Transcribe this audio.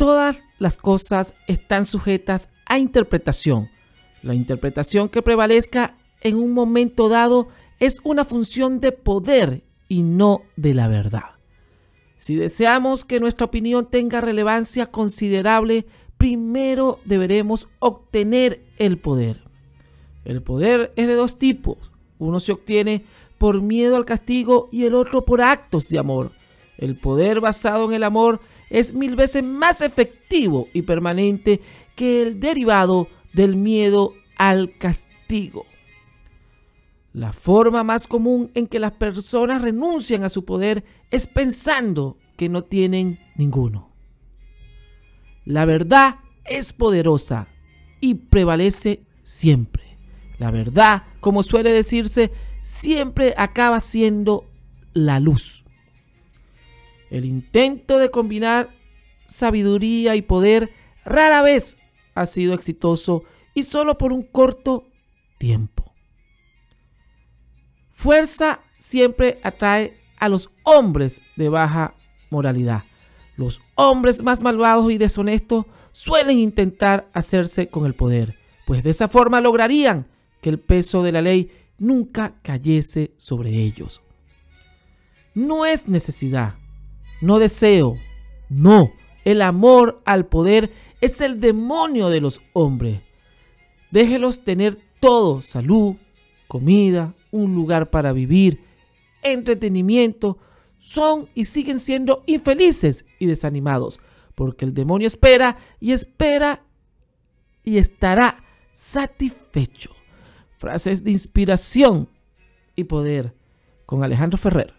Todas las cosas están sujetas a interpretación. La interpretación que prevalezca en un momento dado es una función de poder y no de la verdad. Si deseamos que nuestra opinión tenga relevancia considerable, primero deberemos obtener el poder. El poder es de dos tipos. Uno se obtiene por miedo al castigo y el otro por actos de amor. El poder basado en el amor es mil veces más efectivo y permanente que el derivado del miedo al castigo. La forma más común en que las personas renuncian a su poder es pensando que no tienen ninguno. La verdad es poderosa y prevalece siempre. La verdad, como suele decirse, siempre acaba siendo la luz. El intento de combinar sabiduría y poder rara vez ha sido exitoso y solo por un corto tiempo. Fuerza siempre atrae a los hombres de baja moralidad. Los hombres más malvados y deshonestos suelen intentar hacerse con el poder, pues de esa forma lograrían que el peso de la ley nunca cayese sobre ellos. No es necesidad, no deseo, no. El amor al poder es el demonio de los hombres. Déjelos tener todo, salud, comida, un lugar para vivir, entretenimiento. Son y siguen siendo infelices y desanimados, porque el demonio espera y espera y estará satisfecho. Frases de inspiración y poder con Alejandro Ferrer.